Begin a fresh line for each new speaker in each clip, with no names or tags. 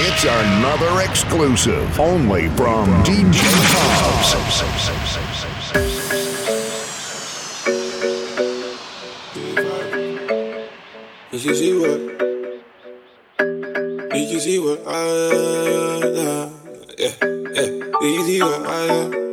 It's another exclusive only from DJ Javs.
Did you uh, see what? You see what I yeah, yeah. You see what I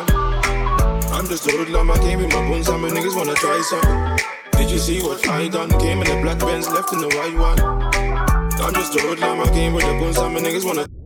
on.
I'm just a hoodlum, I came with my guns, and my niggas wanna try some. Did you see what I done? Came in the black bands,
left in the white one. I'm just a hoodlum, I came
with the guns, and my niggas wanna.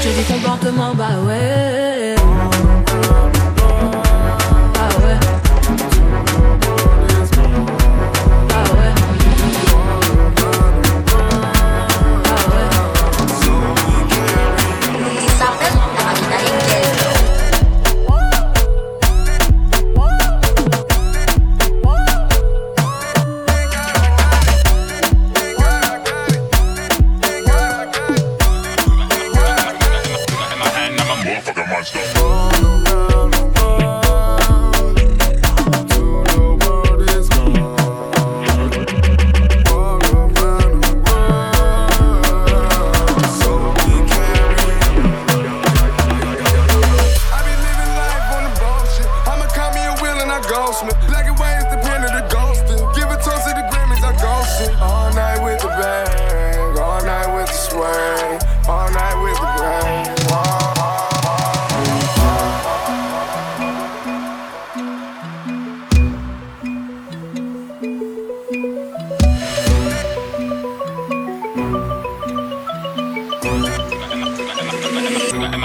J'ai du comportement, bah ouais.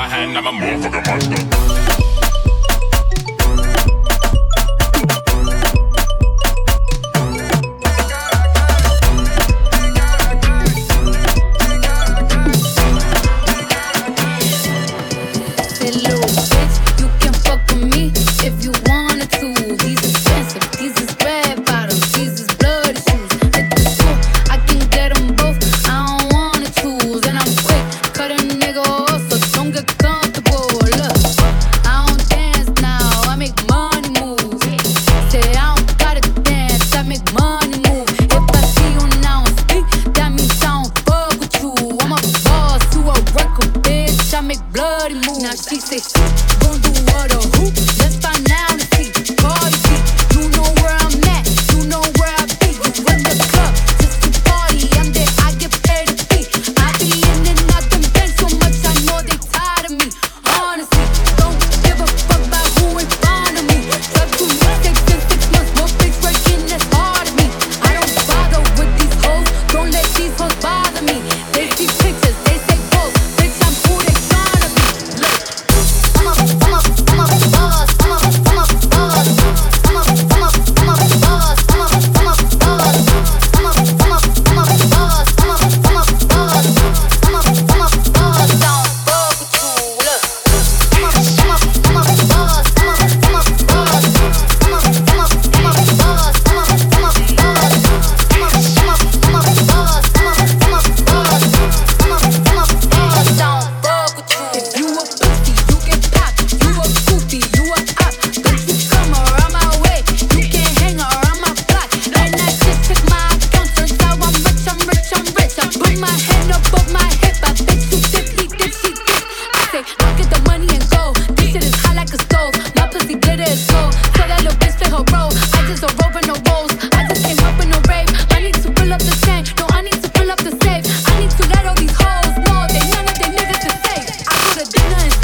my hand, I'm a motherfucking monster. dinner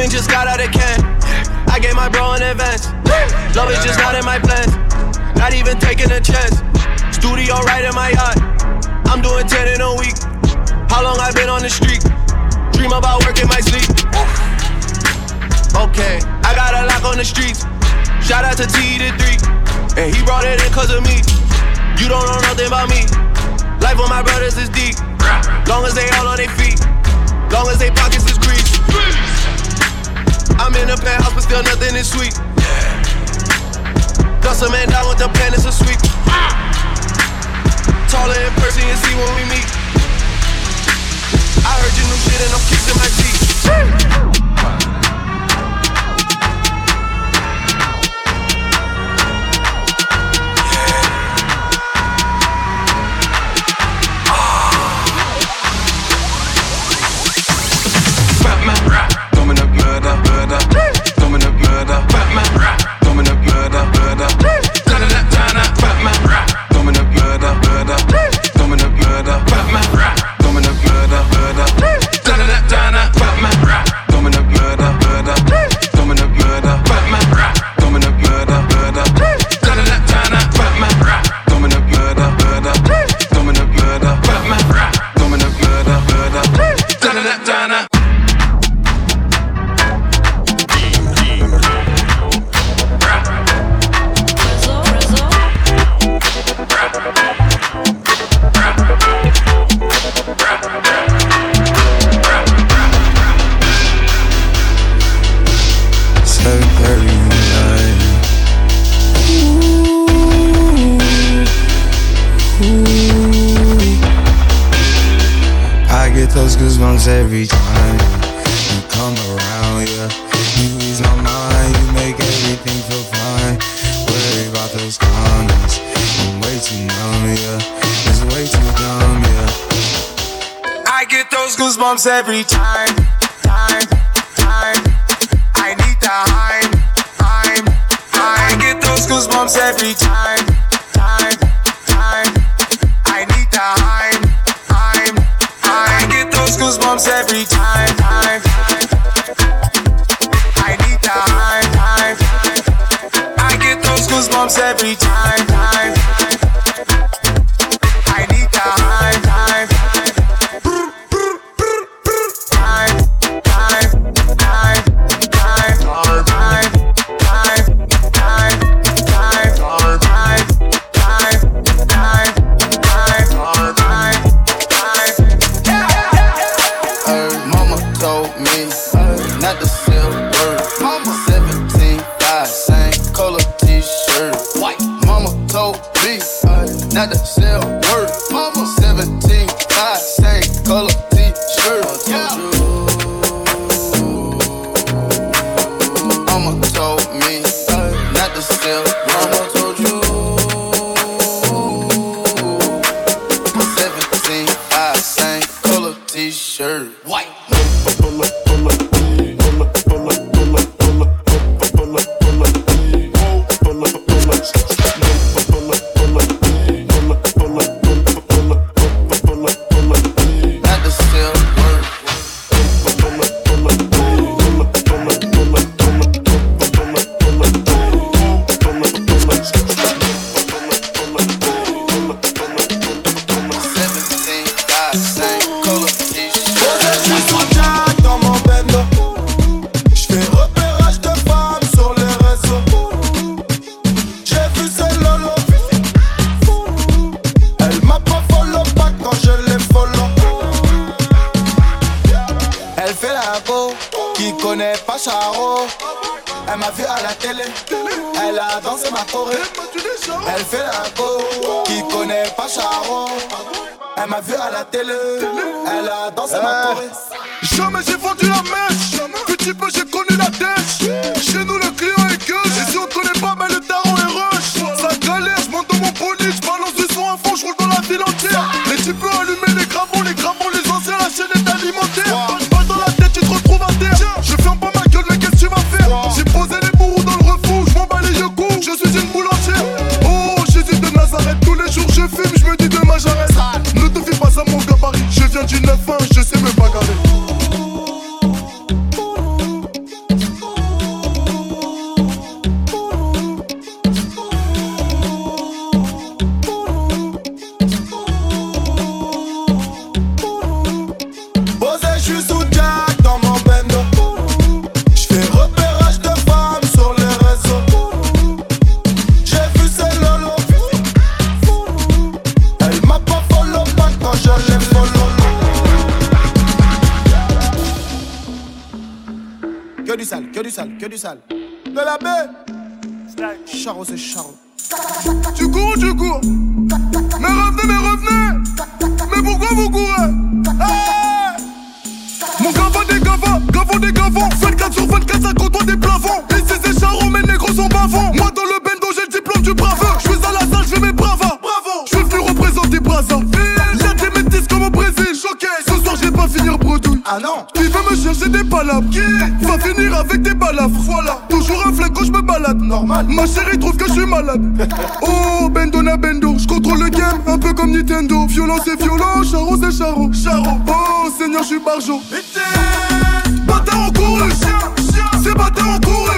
Demon just got out of can. I gave my bro in advance. Love is just not in my plans. Not even taking a chance. Studio right in my yacht. I'm doing 10 in a week. How long i been on the street? Dream about work in my sleep. Okay, I got a lock on the streets. Shout out to T the 3. And he brought it in cause of me.
You don't know nothing about me. Life with my brothers is deep. Long as they all on their feet. Long as they pockets is greased. I'm in a penthouse, but still nothing is
sweet. Dust a man down with the pen, it's a sweep. Taller in person, you see when we meet. I heard your new shit and I'm kissing my teeth. every time, time, time. I need the time, time, time. I get those goosebumps every time, time, time. I need the time, time, time. I get those goosebumps every time, time. I need time. I get those goosebumps every time, time. pour les
Ah non.
Tu veux me chercher des palabres? Yeah. Va finir avec des balafres Voilà. Toujours un flingue quand je me balade.
Normal.
Ma chérie trouve que je suis malade. Oh Bendona Bendo Je contrôle le game un peu comme Nintendo. Violent c'est violent Charo c'est Charo. Charo. Oh Seigneur je suis barjo. Bâtard en cours chien C'est bâtard en
cours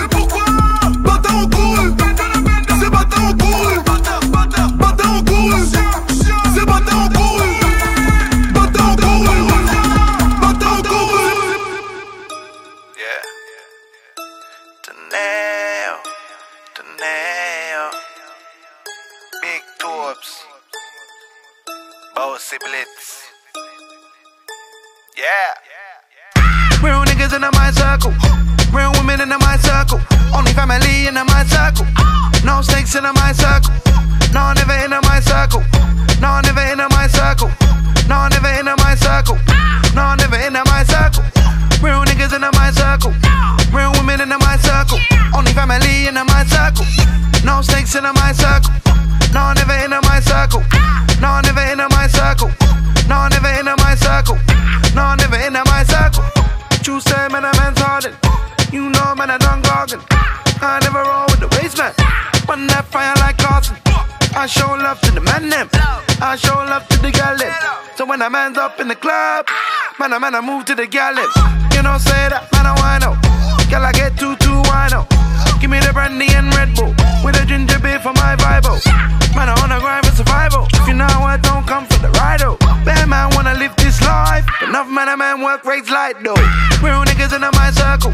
bitch in my circle. No, never in my circle. No, never in my circle. No, never in my circle. No, never in my circle. Real niggas in my circle. Real women in my circle. Only family in my circle. No snakes in my circle. No, never in my circle. No, never in my circle. No, never in my circle. No, never in my circle. You say, man, I'm hardened. You know, man, I don't garden. I never roll on that fire like Carson. I show love to the man them. I show love to the gal them. So when a man's up in the club, man, I man, I move to the gal them. You know, say that, man, I wine out. Girl, I get two, two wine out. Oh. Give me the brandy and Red Bull. With a ginger beer for my vibe. Man, I wanna grind for survival. If you know I don't come for the ride, oh. Bad man wanna live this life. Enough man, a man work rates light, though. Real niggas in my circle.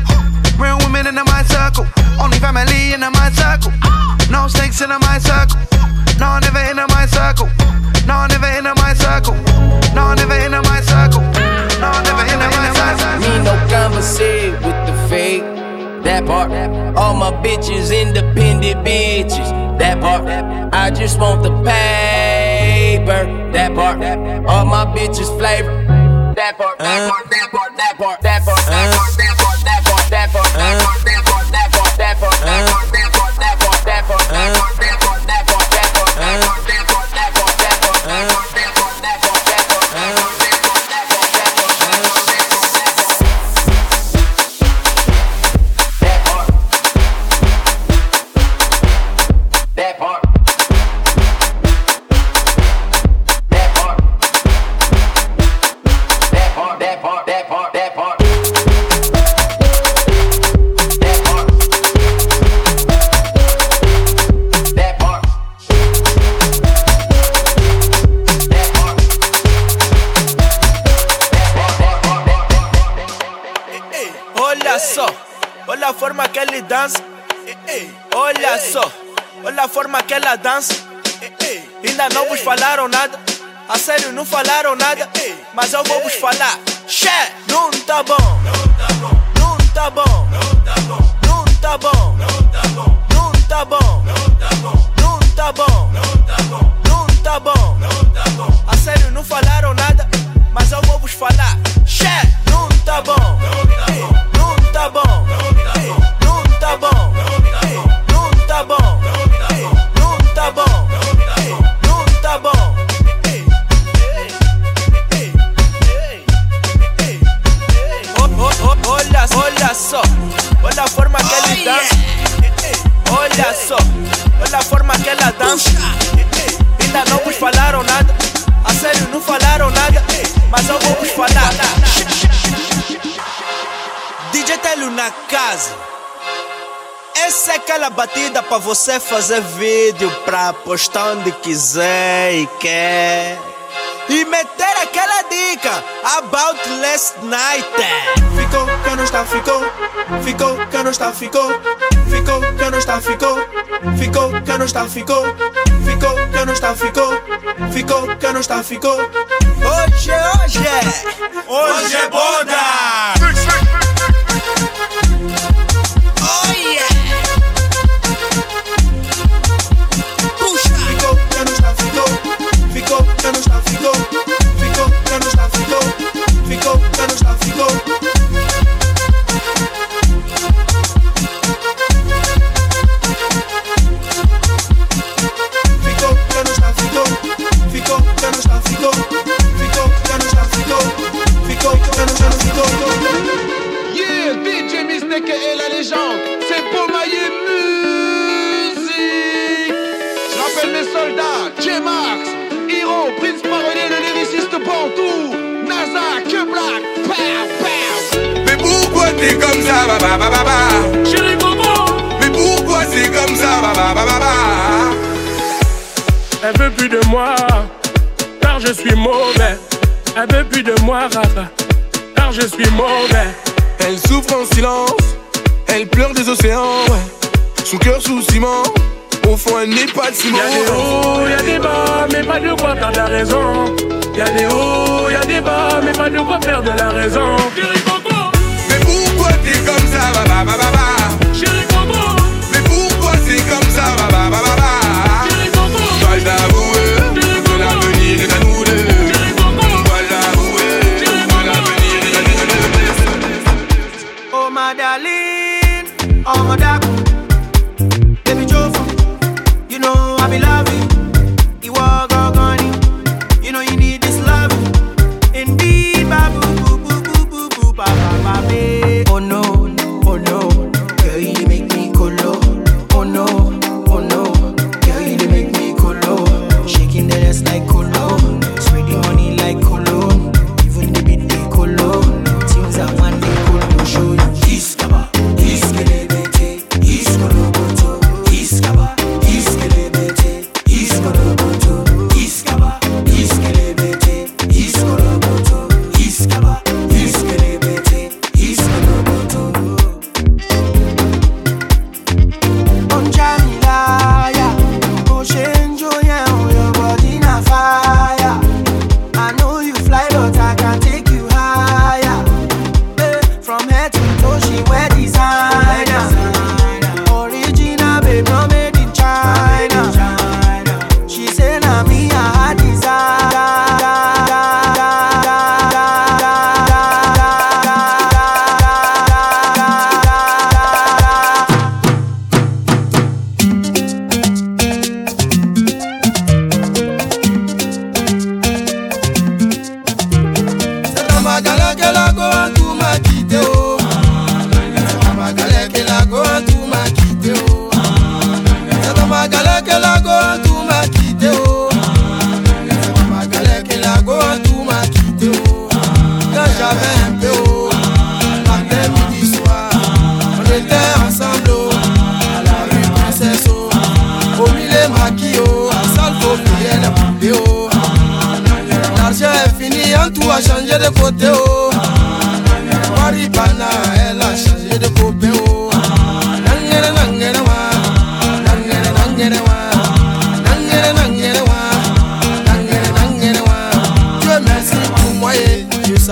Real women in my circle. Only family in my circle. No snakes in my circle. No, never in my circle. No, never in my circle. No, never in my circle. No, never in my circle.
Me no conversate with the fake that part. All my bitches independent bitches, that part. I just want the paper, that part. All my bitches flavor, that part, that part, that part, that part, that part, that part, that part, that part, that part.
você fazer vídeo pra postar onde quiser e quer. E meter aquela dica about last night. Ficou que não está, ficou. Ficou que não está, ficou. Ficou que não está, ficou. Ficou que não está, ficou. Ficou que não está, ficou. Ficou que não está, ficou. Hoje, é hoje. É.
Hoje é boda.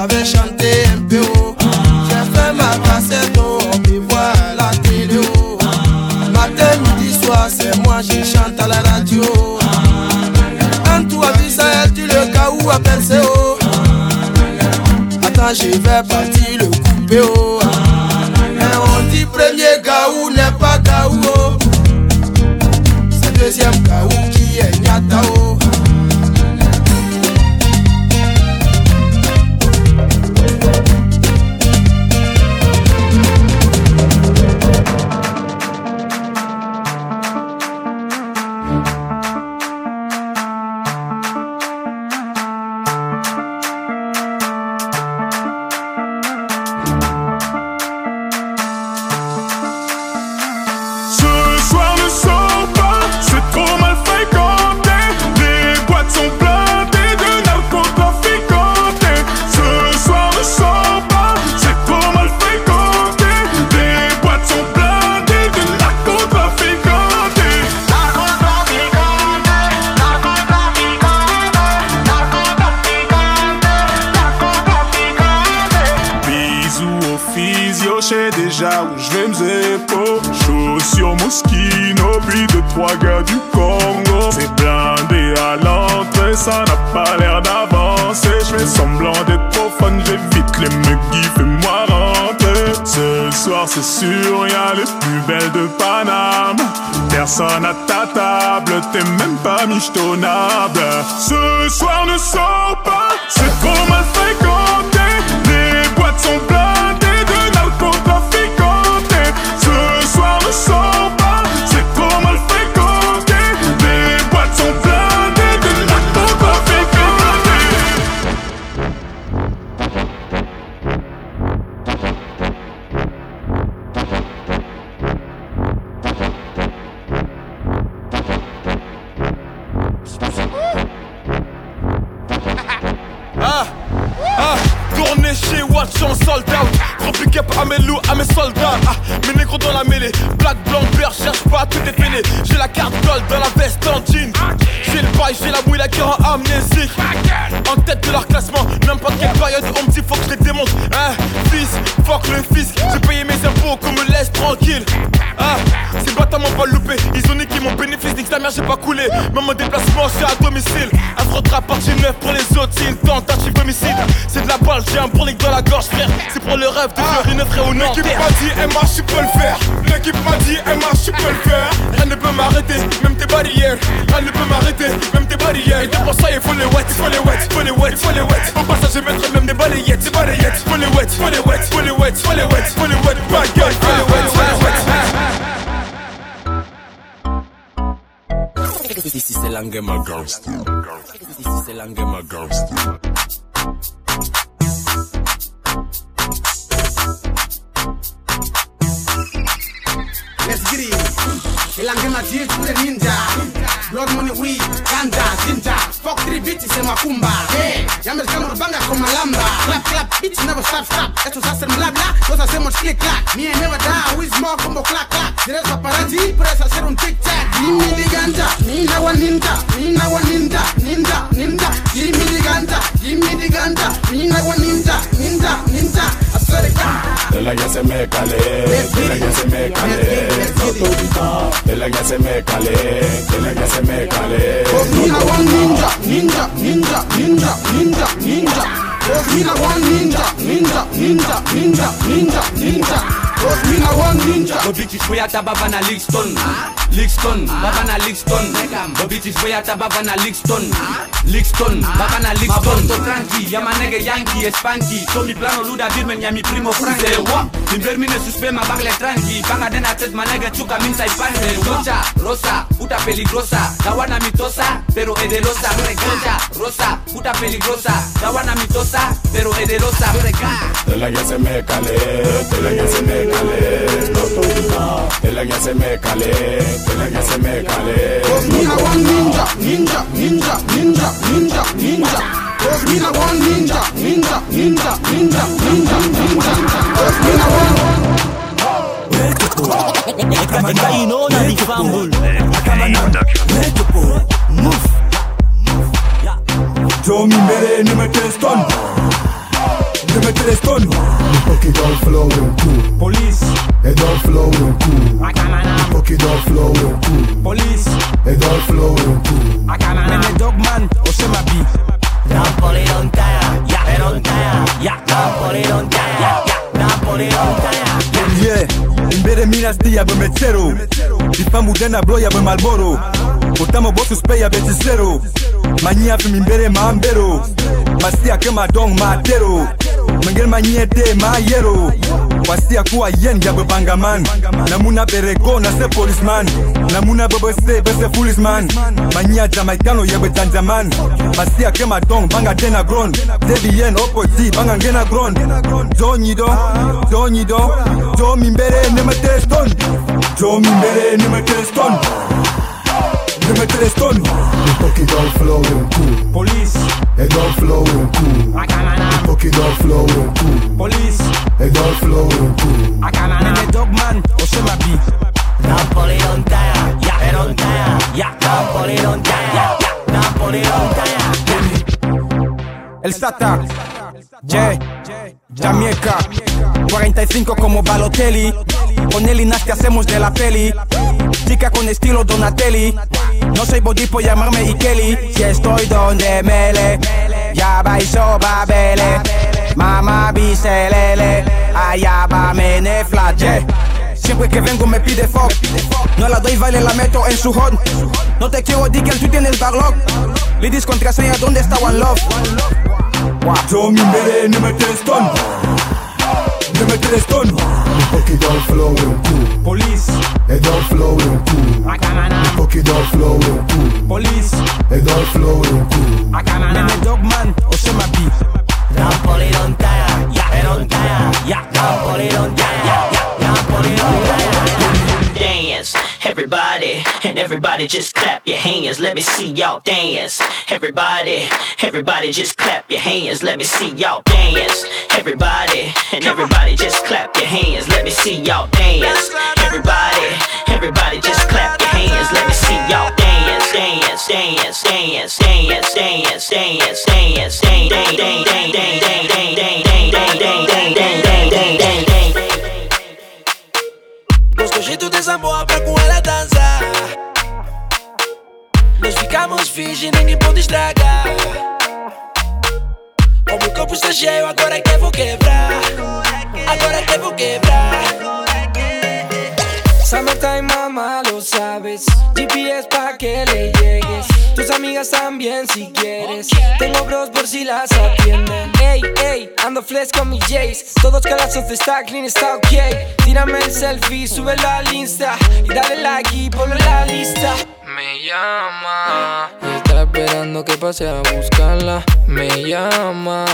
j'avais chanté un peu haut. J'ai fait ma cassette au voir la télé haut. Matin, midi, soir, c'est moi, je chante à la radio. En toi, visage, tu le cas où à percer. Attends, je vais partir le couper haut. On dit premier gaou n'est pas gaou. C'est deuxième gaou qui est
Nyatao. Trois gars du Congo. C'est blindé à l'entrée, ça n'a pas l'air d'avancer. Je fais semblant d'être profane, j'évite les muggy, fais-moi rentrer. Ce soir, c'est sûr, y'a les plus belles de Paname. Personne à ta table, t'es même pas michetonnable. Ce soir ne sors
soldats. Ah, mes négros dans la mêlée. Black, blanc, beurre, cherche pas, tout est fêlé. J'ai la carte gold dans la veste en jean. J'ai le bail, j'ai la mouille, la cœur en amnésique. En tête de leur classement, n'importe quelle période, on me dit faut que je les démonte. Hein, fils, fuck le fisc. J'ai payé mes impôts, qu'on me laisse tranquille. Ah, ces bâtards m'ont pas loupé. Ils ont niqué mon bénéfice, nique ta mère, j'ai pas coulé. Même mon déplacement, c'est à domicile. Un frottra partie neuf pour les autres, c'est une tentative d'homicide. C'est de la balle, j'ai un brolic dans la gorge, frère. C'est pour le rêve de faire une frère au nord.
M'a dit, MH, tu peux le faire. L'équipe m'a dit, MH, tu peux le faire.
Rien ne peut m'arrêter, même tes barrières. Rien ne peut m'arrêter, même tes barrières. Et pour ça, il faut les wet, il faut les wet, il faut les wet, il faut les wet. Au passage, je mettrai même des balayettes, des balayettes. Faut les wet, faut les wet, faut les wet, faut les wet, faut les wet. My God, faut les wet, faut les wet.
This is the Langema Ghost. This is the Langema Ghost.
Elangema deal to the ninja. Blood money weed, ganja, ginger. Fuck three bitches in Makumba. Hey, Yamas gonna banga from Malamba. Clap, clap, bitch never stop, stop. Esto se hace bla bla, los hacemos click clack. Me never die, we small combo clack clack. Tienes paparazzi, puedes hacer un tic tac. Gimme the ganja, ninja one ninja, ninja one ninja, ninja, ninja. Gimme the ganja, gimme the ganja, ninja, ninja, ninja.
La que se me calé, de la se me calé, de la se me calé, de la se me calé.
Me na one ninja, ninja, ninja, ninja, ninja, ninja. Me na one ninja, ninja, ninja, ninja, ninja, ninja. Me na one ninja.
Go bitches way ata baba na Lixton Lixton, baba na Lixton Go bitches way ata baba na Lixton Lixton, baba na Lixton Maborto tranqui, ya manege yankee, spanky So mi plano luda birmen ya mi primo Frank Say what? Mi vermine suspe ma bagle tranqui. Banga dena tet manege chuka minta y pange Rocha, rosa, puta peligrosa. Dawana mitosa, pero ederosa Regaja, rosa, puta peligrosa. Dawana mitosa, pero ederosa
De la que se me calé, de la que se me calé, calé, no se me calé, se me calé.
One ninja, ninja, ninja, ninja, ninja, ninja. Ninja, ninja, ninja, ninja, ninja, ninja. One.
Yo mi ni me.
Pocket don't flow and cool.
Police.
It don't flow and cool. Pocket don't flow and cool.
Police.
It don't flow and cool.
Nene dogman Osema B
Napoli don't tire Yeah, they don't tire Yeah, Napoli don't tire Yeah, yeah, Napoli don't tire
Yeah, imbere mina sti yabe metero Ifamu dena bro yabe malboro. Otamo bosu spe yabe tisero Manyia fi mimbere mambero Masia ke madong matero Mengel manyie de ma yero Wasia kuwa yen yabe bangaman Namuna berego na se policeman Namuna bebe se bese foolish-man Manyia jamaikano yabe tanjaman Masia ke madong banga dena gron. Debi yen opoti banga ngena gron. Jo nyido, jo nyido. Jo mimbere nemete stone Jo mimbere nemete stone Nemete stone
The pocket don't flow cool.
Police
It don't flow cool. The pocket don't flow cool.
Police
It don't flow and cool.
Nene dogman Osema B
Napoli don't tire Yeah, they don't tire Yeah, Napoli don't tire Yeah, yeah, Napoli don't tire
El Sata J, Jamaica, 45 como Balotelli. Con él y Nasty hacemos de la peli. Chica con estilo Donatelli. No soy body por llamarme Ikeli. Si estoy donde mele, ya va y soba bele. Mama biselele, allá va mene flat. Siempre que vengo me pide fuck No la doy vale la meto en su hot No te quiero di que tú tienes backlog Ladies contraseña ¿dónde está One Love?
Yo mi mere no me stone Me a stone. Don't flow cool.
Police.
It don't flow real cool. The pocket don't flow cool.
Police.
It don't flow cool.
Name a dog man or shema
be. Don't pull it on tire. Yeah. On tire. Yeah. On. Everybody, and everybody just clap your hands. Let me see y'all dance. Everybody, everybody just clap your hands. Let me see y'all dance. Everybody, and everybody just clap your hands. Let me see y'all dance. Everybody, everybody just clap your hands. Let me see y'all dance, dance, dance, dance, dance, dance, dance, dance, dance, dance, dance, dance, dance, dance, dance, dance, dance, dance,
Gosto jeito dessa boa pra com ela dançar. Nós ficamos virgem, ninguém pode estragar. O meu corpo está cheio, agora que vou quebrar. Agora que vou quebrar.
Summertime, mamá, lo sabes. GPS pa' que le llegues. Tus amigas también si quieres. Tengo bros por si las atienden. Ey, ey, ando flex con mis Jays. Todos calazos está clean, está ok. Tírame el selfie, súbelo al Insta. Y dale like y ponlo en la lista. Me llama. Y está esperando que pase a buscarla. Me llama.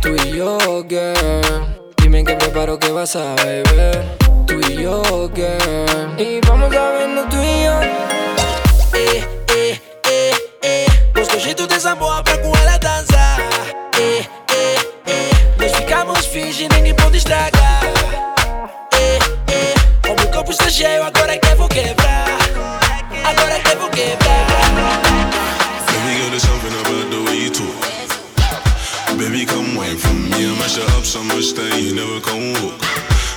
Tú y yo, girl. Dime que preparo que vas a beber. Tú y yo, girl. Y vamos a vernos tú y yo.
Eh, eh, eh, eh. Gosto jeito dessa boa pra com ela dançar. Eh, eh, eh. Nós ficamos virgem, ninguém pode estragar. Eh, eh. O meu corpo está cheio, agora que eu vou quebrar. Agora que eu vou quebrar.
Baby girl, there's something about the way you talk. Baby, come wine from me. I mash it up so much that you never come walk.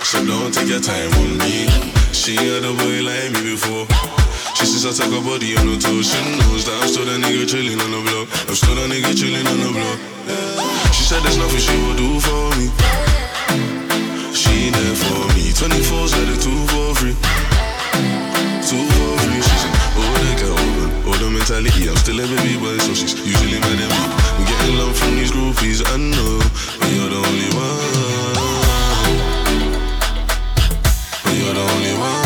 So don't take your time on me. She had a boy like me before. She says I take her body on the toes. She knows that I'm still that nigga chilling on the block. I'm still that nigga chilling on the block. She said there's nothing she will do for me. She there for me. 24's let it two for free. Two for free. She said, oh, they can open. The mentality. I'm still a baby boy, so she's usually mad at me. I'm getting love from these groupies, I know. But you're the only one. But you're the only one.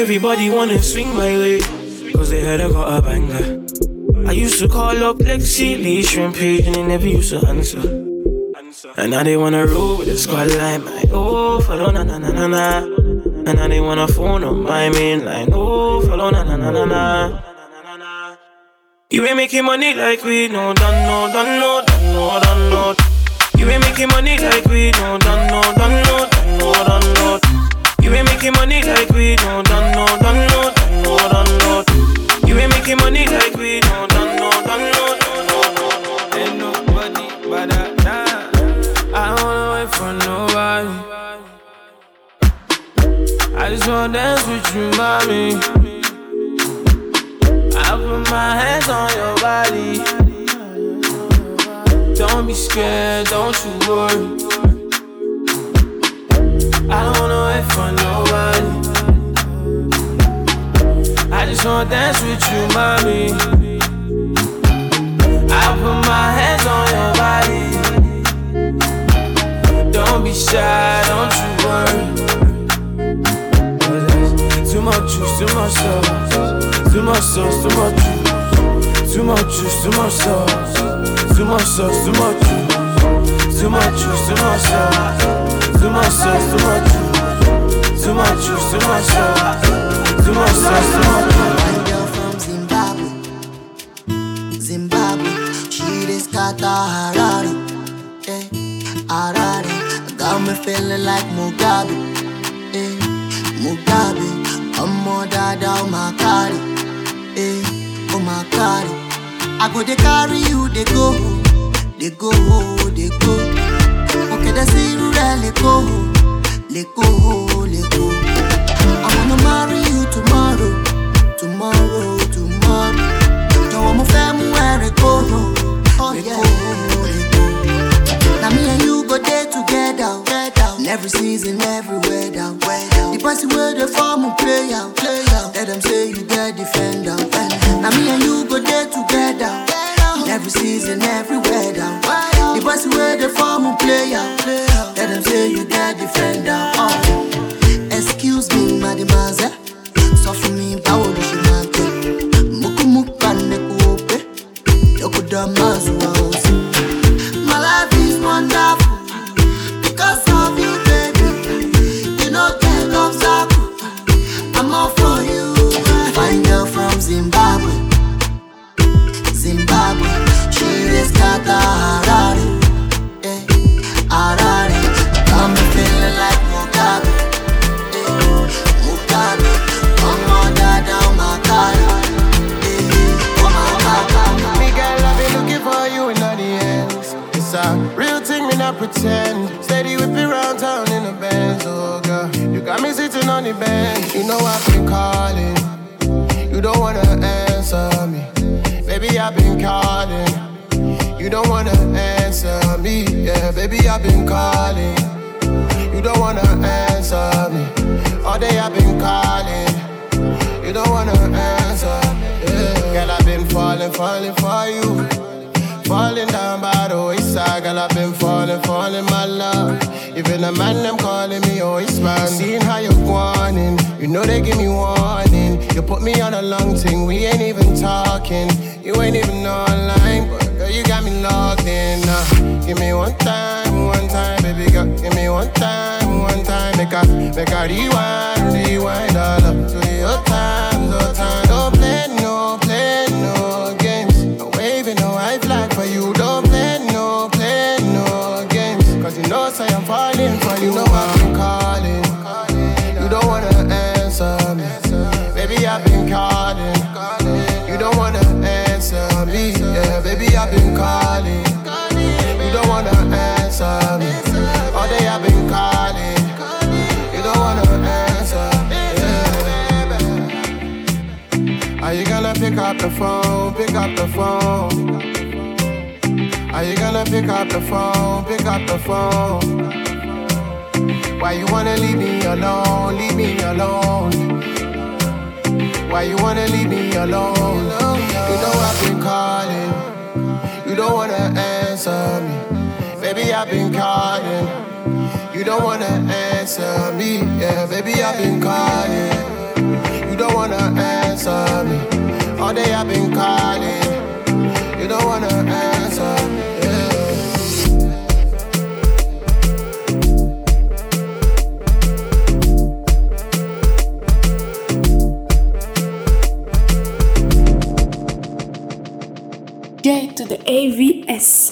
Everybody wanna swing my way, cause they heard I got a banger. I used to call up Lexi Lee Shrimp page and they never used to answer. And now they wanna roll with the squad line, my oh, follow na na na na na. And now they wanna phone on my main line, oh, follow na na na na na. You ain't making money like we no done no done no done no done no. You ain't making money like we no done no done no done no done no. Making money like we no done no done no done no done no. You ain't making money like we no done no done no done no no no. Ain't nobody but I nah. I don't wait for nobody. I just wanna dance with you, mommy. I put my hands on your body. Don't be scared, don't you worry. Wait for nobody. I just wanna dance with you, mommy. I put my hands on your body. Don't be shy, don't you worry. Too much juice, too much sauce. Too much sauce, too much juice. Too much juice, too much sauce. Too much sauce, too much juice. Too much juice, too much sauce. Too much sauce, too much juice. Too much juice, too much sauce, too much sauce, too much.
One girl from Zimbabwe, Zimbabwe, she is scatter Harare, eh, Harare. Got me feeling like Mugabe, eh, Mugabe. I'm more dada, oh my carry, eh, oh my. I go they carry you, they go, they go, they go. Okay, they see you go, let go. Marry you tomorrow,
on the bench. You know I've been calling. You don't wanna answer me. Baby, I've been calling. You don't wanna answer me. Yeah, baby, I've been calling. You don't wanna answer me. All day I've been calling. You don't wanna answer. Yeah. Girl, I've been falling, falling for you. Falling down by the wayside, girl, I've been falling, falling, my love. Even the man, them calling me always man. Seeing how you're whining, you know they give me warning. You put me on a long thing, we ain't even talking. You ain't even online, but girl, you got me logged in. Uh, give me one time, one time, baby girl. Give me one time, one time. Make a, make a rewind, rewind all up to your time, your time. Don't play, no, play, the phone? Pick up the phone. Are you gonna pick up the phone? Pick up the phone. Why you wanna leave me alone? Leave me alone. Why you wanna leave me alone? You know I've been calling. You don't wanna answer me. Baby, I've been calling. You don't wanna answer me. Yeah, baby, I've been calling. You don't wanna answer me. All day I've been calling. You don't wanna answer.
To the AVS.